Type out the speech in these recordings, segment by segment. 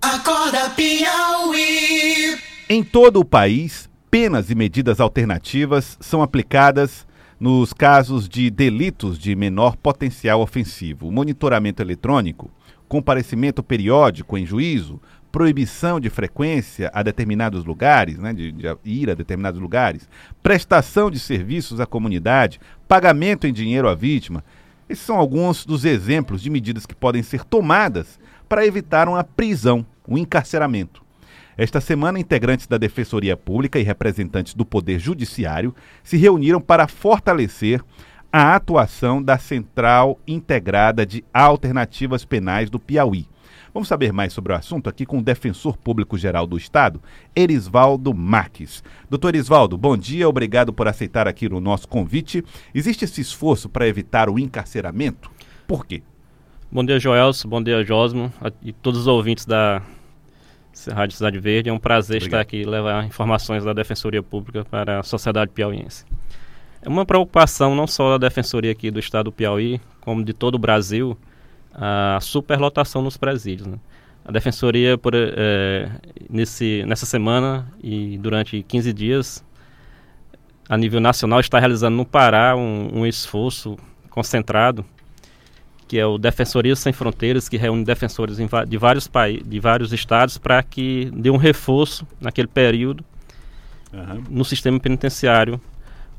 Acorda Piauí. Em todo o país, penas e medidas alternativas são aplicadas nos casos de delitos de menor potencial ofensivo. Monitoramento eletrônico, comparecimento periódico em juízo, proibição de frequência a determinados lugares, né, de, de ir a determinados lugares, prestação de serviços à comunidade, pagamento em dinheiro à vítima. Esses são alguns dos exemplos de medidas que podem ser tomadas para evitar uma prisão, um encarceramento. Esta semana, integrantes da Defensoria Pública e representantes do Poder Judiciário se reuniram para fortalecer a atuação da Central Integrada de Alternativas Penais do Piauí. Vamos saber mais sobre o assunto aqui com o Defensor Público Geral do Estado, Erisvaldo Marques. Doutor Erisvaldo, bom dia, obrigado por aceitar aqui o nosso convite. Existe esse esforço para evitar o encarceramento? Por quê? Bom dia, Joelso, bom dia, Josmo, e todos os ouvintes da Rádio Cidade Verde. É um prazer obrigado. estar aqui e levar informações da Defensoria Pública para a sociedade piauiense. É uma preocupação não só da Defensoria aqui do Estado do Piauí, como de todo o Brasil, a superlotação nos presídios. Né? A Defensoria, por, é, nesse, nessa semana e durante 15 dias, a nível nacional, está realizando no Pará um, um esforço concentrado, que é o Defensoria Sem Fronteiras, que reúne defensores de vários, de vários estados para que dê um reforço naquele período uhum. no sistema penitenciário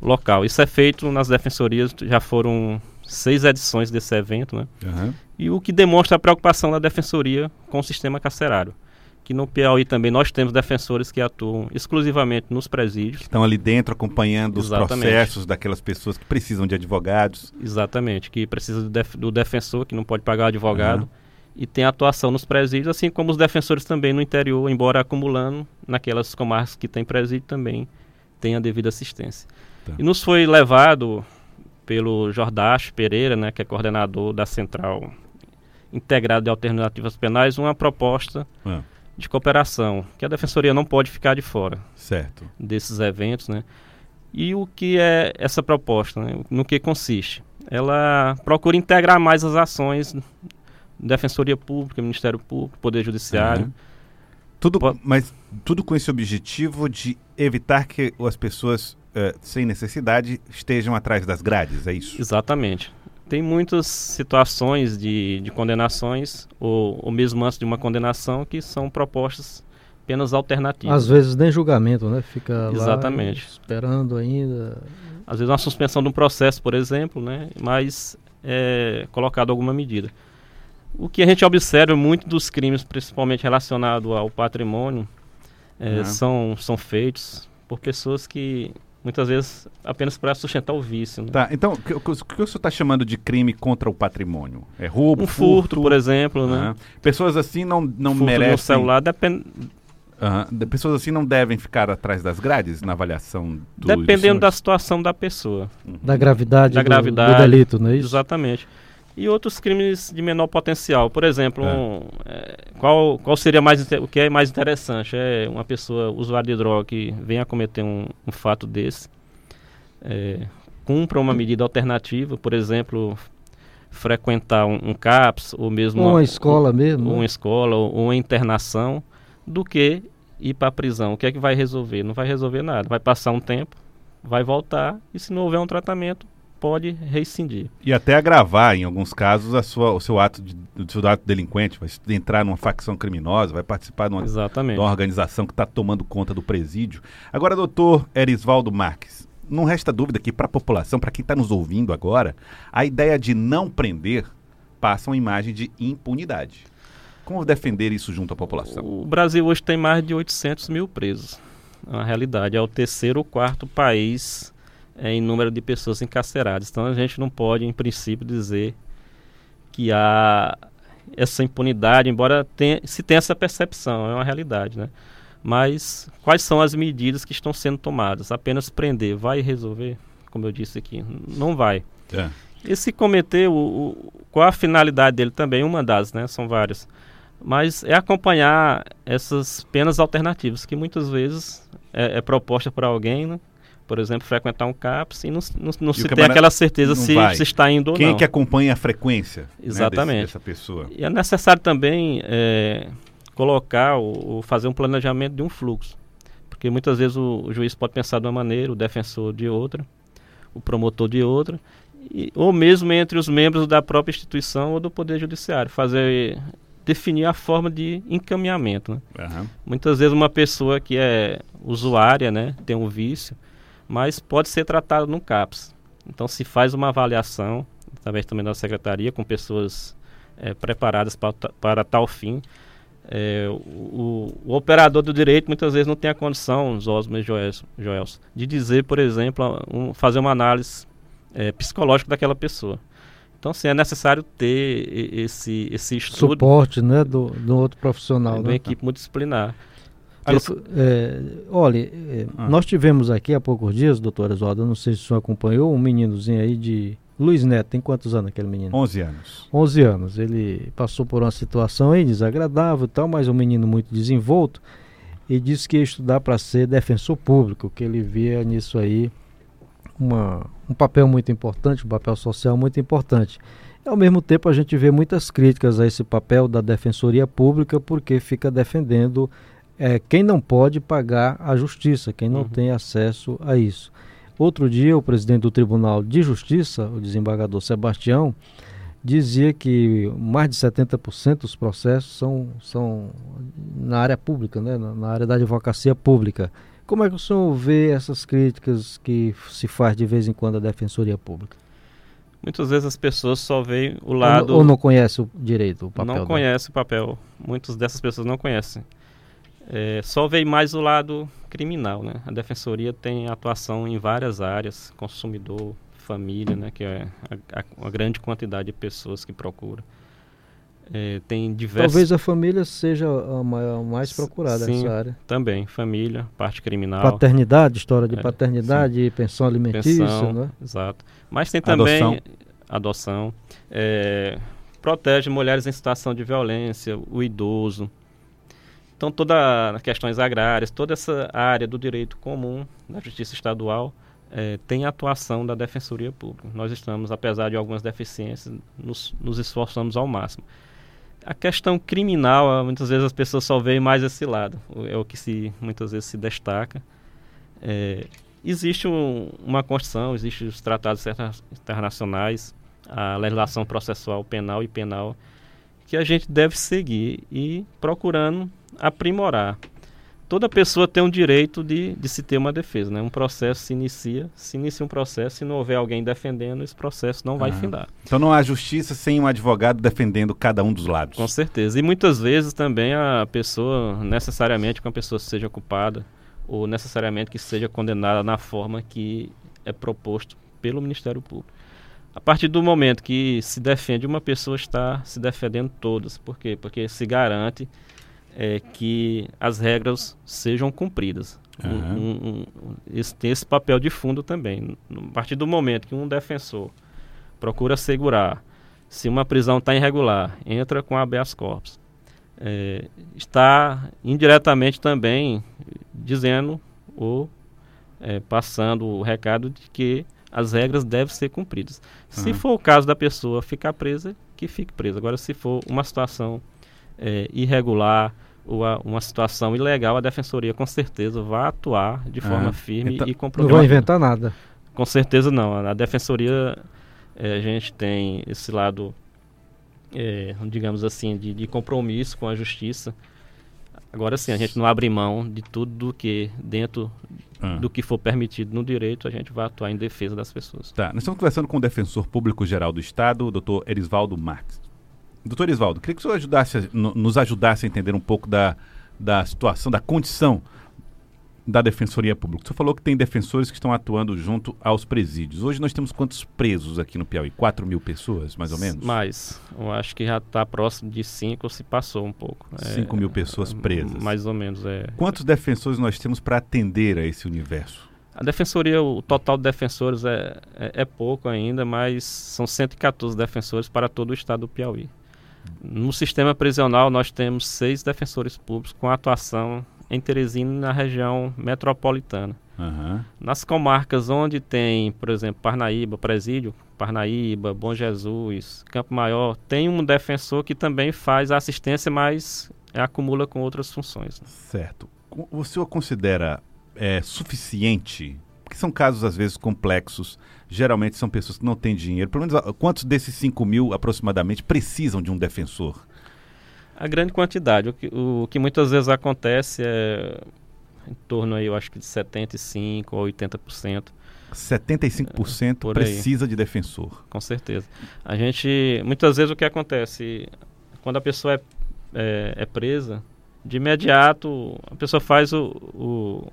local. Isso é feito nas defensorias, já foram seis edições desse evento, né? Uhum. E o que demonstra a preocupação da defensoria com o sistema carcerário. Que no Piauí também nós temos defensores que atuam exclusivamente nos presídios. Estão ali dentro acompanhando Exatamente. os processos daquelas pessoas que precisam de advogados. Exatamente, que precisa do, def do defensor, que não pode pagar advogado. Uhum. E tem atuação nos presídios, assim como os defensores também no interior, embora acumulando naquelas comarcas que tem presídio também tem a devida assistência. Tá. E nos foi levado pelo Jordache Pereira, né, que é coordenador da Central Integrada de Alternativas Penais, uma proposta ah. de cooperação, que a Defensoria não pode ficar de fora certo. desses eventos. Né? E o que é essa proposta? Né? No que consiste? Ela procura integrar mais as ações Defensoria Pública, Ministério Público, Poder Judiciário. Uhum. Tudo, mas tudo com esse objetivo de evitar que as pessoas uh, sem necessidade estejam atrás das grades, é isso? Exatamente. Tem muitas situações de, de condenações, ou, ou mesmo antes de uma condenação, que são propostas penas alternativas. Às vezes nem julgamento, né? Fica Exatamente. lá esperando ainda. Às vezes uma suspensão de um processo, por exemplo, né? Mas é colocado alguma medida. O que a gente observa muito dos crimes, principalmente relacionados ao patrimônio, é, uhum. são, são feitos por pessoas que muitas vezes apenas para sustentar o vício. Né? Tá, então, o que, o que o senhor está chamando de crime contra o patrimônio? É roubo, um furto, furto por exemplo, né? Pessoas assim não, não furto merecem... no celular depende... Uhum. Pessoas assim não devem ficar atrás das grades na avaliação do Dependendo da situação da pessoa. Uhum. Da gravidade, da do, gravidade do delito, não é isso? Exatamente e outros crimes de menor potencial. Por exemplo, é. Um, é, qual, qual seria mais o que é mais interessante? É uma pessoa usuária de droga que venha a cometer um, um fato desse, é, cumpra uma medida alternativa, por exemplo, frequentar um, um CAPS ou mesmo uma, uma escola mesmo, uma né? escola ou uma internação, do que ir para a prisão. O que é que vai resolver? Não vai resolver nada. Vai passar um tempo, vai voltar e se não houver um tratamento, pode rescindir. E até agravar, em alguns casos, a sua, o seu ato, de, o seu ato delinquente, vai entrar numa facção criminosa, vai participar de uma, Exatamente. de uma organização que está tomando conta do presídio. Agora, doutor Erisvaldo Marques, não resta dúvida que para a população, para quem está nos ouvindo agora, a ideia de não prender passa uma imagem de impunidade. Como defender isso junto à população? O Brasil hoje tem mais de 800 mil presos. Na realidade, é o terceiro ou quarto país em número de pessoas encarceradas. Então a gente não pode, em princípio, dizer que há essa impunidade, embora tenha, se tenha essa percepção, é uma realidade, né? Mas quais são as medidas que estão sendo tomadas? Apenas prender vai resolver? Como eu disse aqui, não vai. É. E se cometer, o, o, qual a finalidade dele também? Uma das, né? São várias. Mas é acompanhar essas penas alternativas, que muitas vezes é, é proposta por alguém, né? Por exemplo, frequentar um CAPS e não, não, não se tem aquela certeza se, se, está indo Quem ou não. Quem que acompanha a frequência Exatamente. Né, desse, dessa pessoa? E é necessário também é, colocar ou, fazer um planejamento de um fluxo. Porque muitas vezes o, o, juiz pode pensar de uma maneira, o defensor de outra, o promotor de outra, e, ou mesmo entre os membros da própria instituição ou do Poder Judiciário, fazer definir a forma de encaminhamento. Né? Uhum. Muitas vezes uma pessoa que é usuária, né, tem um vício, mas pode ser tratada no CAPS. Então se faz uma avaliação, através também da secretaria, com pessoas é, preparadas para, para tal fim. É, o, o, operador do direito muitas vezes não tem a condição, os Osmos e Joels, de dizer, por exemplo, um, fazer uma análise é, psicológica daquela pessoa. Então, sim, é necessário ter esse, esse estudo. Suporte, né, do, do outro profissional. É, de uma né? equipe multidisciplinar. Isso, é, olha, é, ah. nós tivemos aqui há poucos dias, doutora Oswaldo, não sei se o senhor acompanhou, um meninozinho aí de Luiz Neto, tem quantos anos aquele menino? 11 anos. 11 anos. Ele passou por uma situação aí desagradável e tal, mas um menino muito desenvolto e disse que ia estudar para ser defensor público, que ele via nisso aí uma, um papel muito importante, um papel social muito importante. E, ao mesmo tempo, a gente vê muitas críticas a esse papel da defensoria pública, porque fica defendendo é, quem não pode pagar a justiça, quem não uhum. tem acesso a isso. Outro dia, o presidente do Tribunal de Justiça, o desembargador Sebastião, dizia que mais de 70% dos processos são, são na área pública, né? na, área da advocacia pública. Como é que o senhor vê essas críticas que se faz de vez em quando à Defensoria Pública? Muitas vezes as pessoas só veem o lado... Ou, ou não conhecem o direito, o papel? Não conhecem o papel. Muitas dessas pessoas não conhecem. É, só veio mais o lado criminal, né? A defensoria tem atuação em várias áreas, consumidor, família, né? Que é a, a, uma grande quantidade de pessoas que procuram. É, tem diversos... Talvez a família seja a maior, mais procurada sim, nessa área. Também, família, parte criminal. Paternidade, história de é, paternidade, sim. pensão alimentícia, pensão, né? Exato. Mas tem também adoção, adoção é, protege mulheres em situação de violência, o idoso, então, todas as questões agrárias, toda essa área do direito comum, da justiça estadual, é, tem atuação da Defensoria Pública. Nós estamos, apesar de algumas deficiências, nos, nos esforçamos ao máximo. A questão criminal, muitas vezes as pessoas só veem mais esse lado, é o que se, muitas vezes se destaca. É, existe um, uma Constituição, existem os tratados internacionais, a legislação processual penal e penal, que a gente deve seguir e procurando aprimorar. Toda pessoa tem um direito de, de se ter uma defesa, né? Um processo se inicia, se inicia um processo, se não houver alguém defendendo, esse processo não vai findar. Então não há justiça sem um advogado defendendo cada um dos lados. Com certeza. E muitas vezes também a pessoa, necessariamente que uma pessoa seja culpada, ou necessariamente que seja condenada na forma que é proposto pelo Ministério Público. A partir do momento que se defende, uma pessoa está se defendendo todas. Por quê? Porque se garante é, que as regras sejam cumpridas. Uhum. Um, um, esse, tem esse papel de fundo também. A partir do momento que um defensor procura assegurar se uma prisão está irregular, entra com habeas corpus, é, está indiretamente também dizendo ou é, passando o recado de que as regras devem ser cumpridas. Uhum. Se for o caso da pessoa ficar presa, que fique presa. Agora, se for uma situação é, irregular, uma, uma situação ilegal, a defensoria com certeza vai atuar de forma firme então, e comprometida. Não vai inventar nada. Com certeza não. A defensoria, é, a gente tem esse lado, é, digamos assim, de, de, compromisso com a justiça. Agora sim, a gente não abre mão de tudo do que dentro ah. do que for permitido no direito, a gente vai atuar em defesa das pessoas. Tá, nós estamos conversando com o defensor público geral do Estado, o doutor Erisvaldo Marques. Doutor Isvaldo, queria que o senhor ajudasse, nos ajudasse a entender um pouco da, da situação, da condição da Defensoria Pública. O senhor falou que tem defensores que estão atuando junto aos presídios. Hoje nós temos quantos presos aqui no Piauí? 4 mil pessoas, mais ou menos? Mais. Eu acho que já está próximo de 5 ou se passou um pouco. 5 é, mil pessoas presas. Mais ou menos, é. Quantos defensores nós temos para atender a esse universo? A defensoria, o total de defensores é, é, é pouco ainda, mas são 114 defensores para todo o estado do Piauí. No sistema prisional, nós temos seis defensores públicos com atuação em Teresina e na região metropolitana. Uhum. Nas comarcas onde tem, por exemplo, Parnaíba, Presídio, Parnaíba, Bom Jesus, Campo Maior, tem um defensor que também faz a assistência mais é, acumula com outras funções. Né? Certo. O senhor considera é, suficiente? Porque são casos, às vezes, complexos. Geralmente são pessoas que não têm dinheiro. Pelo menos quantos desses 5 mil, aproximadamente, precisam de um defensor? A grande quantidade. O que, o que muitas vezes acontece é em torno aí, eu acho que de 75% ou 80%. 75% precisa de defensor. Com certeza. A gente, muitas vezes o que acontece, quando a pessoa é, é, é presa, de imediato a pessoa faz o, o,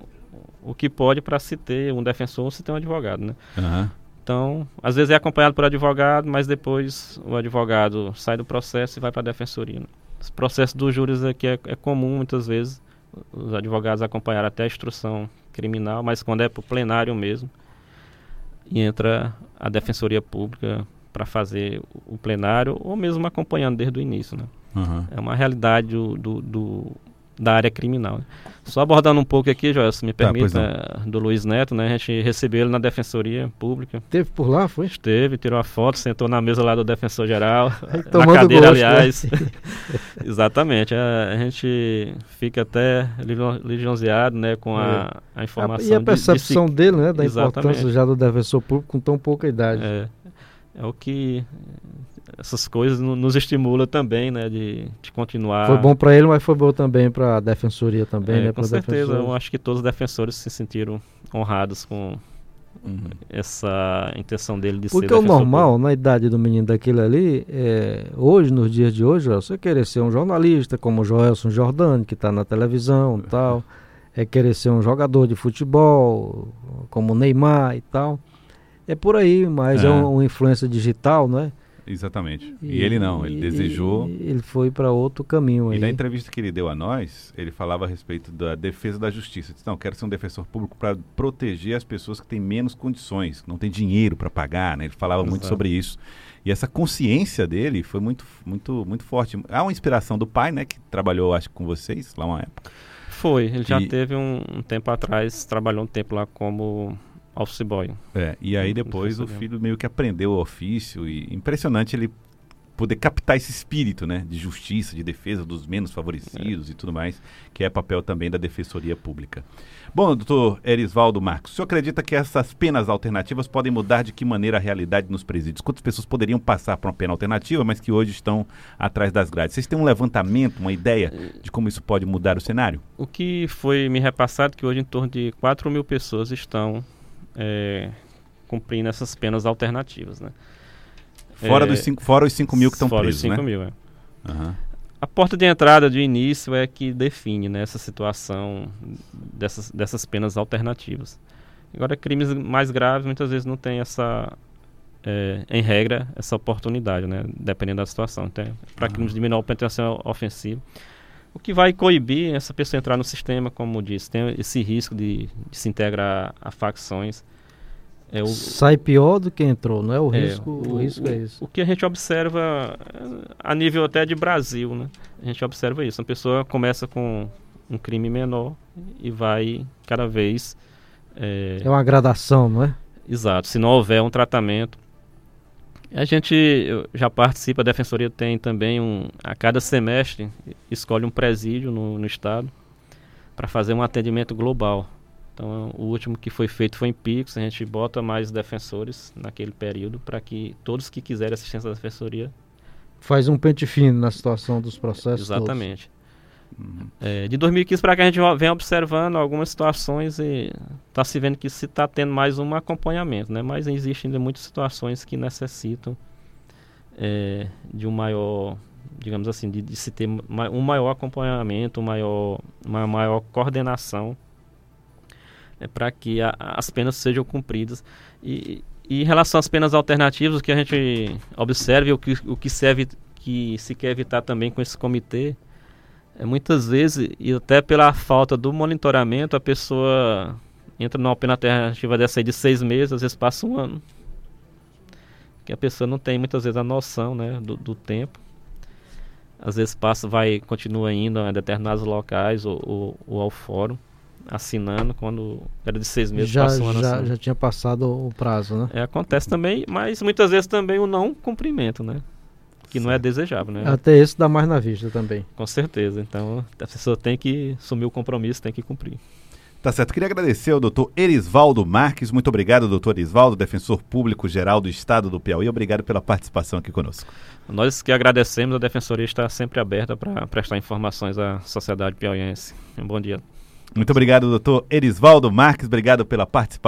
o que pode para se ter um defensor ou se ter um advogado, né? Uhum. Então, às vezes é acompanhado por advogado, mas depois o advogado sai do processo e vai para a defensoria. Né? Esse processo dos júris aqui é, é comum muitas vezes os advogados acompanharam até a instrução criminal, mas quando é para o plenário mesmo, entra a defensoria pública para fazer o plenário, ou mesmo acompanhando desde o início. Né? Uhum. É uma realidade do, do, do da área criminal. Só abordando um pouco aqui, Joel, se me tá, permite, tá, do Luiz Neto, né? A gente recebeu ele na Defensoria Pública. Teve por lá, foi? Esteve, tirou a foto, sentou na mesa lá do Defensor Geral. na cadeira, gosto, né? aliás. Né? Exatamente. A, a, gente fica até lisonjeado, né, com a, é. a informação. E a percepção de, de, dele, né, da Exatamente. importância já do Defensor Público com tão pouca idade. É, é o que essas coisas nos estimula também, né, de, de continuar. Foi bom para ele, mas foi bom também para a defensoria também, é, né? Com certeza, eu acho que todos os defensores se sentiram honrados com uhum. essa intenção dele de Porque ser Porque o normal, público. na idade do menino daquele ali, é, hoje, nos dias de hoje, você querer ser um jornalista como o Joelson Jordani, que está na televisão e tal, é querer ser um jogador de futebol, como o Neymar e tal. É por aí, mas é, é uma, uma influência digital, né? Exatamente. E, e ele não, ele e, desejou. Ele foi para outro caminho. E aí. na entrevista que ele deu a nós, ele falava a respeito da defesa da justiça. Ele disse, não, quero ser um defensor público para proteger as pessoas que têm menos condições, não têm dinheiro para pagar. Né? Ele falava Exato. muito sobre isso. E essa consciência dele foi muito, muito, muito forte. Há uma inspiração do pai, né, que trabalhou, acho, com vocês lá uma época. Foi, ele já teve um, um tempo atrás, trabalhou um tempo lá como office boy. É, e aí depois o filho meio que aprendeu o ofício e impressionante ele poder captar esse espírito, né, de justiça, de defesa dos menos favorecidos é. e tudo mais, que é papel também da defensoria pública. Bom, doutor Erisvaldo Marcos, o senhor acredita que essas penas alternativas podem mudar de que maneira a realidade nos presídios? Quantas pessoas poderiam passar por uma pena alternativa, mas que hoje estão atrás das grades? Vocês têm um levantamento, uma ideia de como isso pode mudar o cenário? O que foi me repassado que hoje em torno de 4 mil pessoas estão é, cumprindo essas penas alternativas, né? Fora, é, dos cinco, fora os 5 mil que estão presos, Fora os 5 né? mil, é. Uhum. A porta de entrada de início é que define né, essa situação dessas, dessas penas alternativas. Agora, crimes mais graves muitas vezes não tem essa, é, em regra, essa oportunidade, né, dependendo da situação. Então, para uhum. crimes de menor pretensão ofensiva, o que vai coibir essa pessoa entrar no sistema, como disse, tem esse risco de, de se integrar a facções. É o, Sai pior do que entrou, não é? O é, risco, o, o risco é isso. O que a gente observa a nível até de Brasil, né? A gente observa isso. A pessoa começa com um crime menor e vai cada vez. É, é uma gradação, não é? Exato. Se não houver um tratamento a gente já participa, a Defensoria tem também um, a cada semestre, escolhe um presídio no, no estado para fazer um atendimento global. Então, o último que foi feito foi em Pix, a gente bota mais defensores naquele período para que todos que quiserem assistência da Defensoria... Faz um pente fino na situação dos processos Exatamente. Uhum. É, de 2015 para cá a gente vem observando algumas situações e está se vendo que se está tendo mais um acompanhamento, né? Mas existem ainda muitas situações que necessitam é, de um maior, digamos assim, de, de se ter um maior acompanhamento, um maior, uma maior coordenação é, para que a, as penas sejam cumpridas. E, e, em relação às penas alternativas, o que a gente observa e o que, o que, serve, que se quer evitar também com esse comitê muitas vezes, e até pela falta do monitoramento, a pessoa entra numa pena alternativa dessa aí de seis meses, às vezes passa um ano. Que a pessoa não tem muitas vezes a noção né, do, do tempo. Às vezes passa, vai, continua indo a determinados locais ou, ou, ou ao fórum, assinando, quando era de seis meses, já, passa um ano já, já tinha passado o prazo, né? É, acontece também, mas muitas vezes também o não cumprimento, né? Que não é desejável, né? Até esse dá mais na vista também. Com certeza. Então, a pessoa tem que assumir o compromisso, tem que cumprir. Tá certo. Queria agradecer ao doutor Erisvaldo Marques. Muito obrigado, doutor Erisvaldo, defensor público geral do Estado do Piauí. Obrigado pela participação aqui conosco. Nós que agradecemos, a Defensoria está sempre aberta para prestar informações à sociedade piauiense. Um bom dia. Muito obrigado, doutor Erisvaldo Marques. Obrigado pela participação.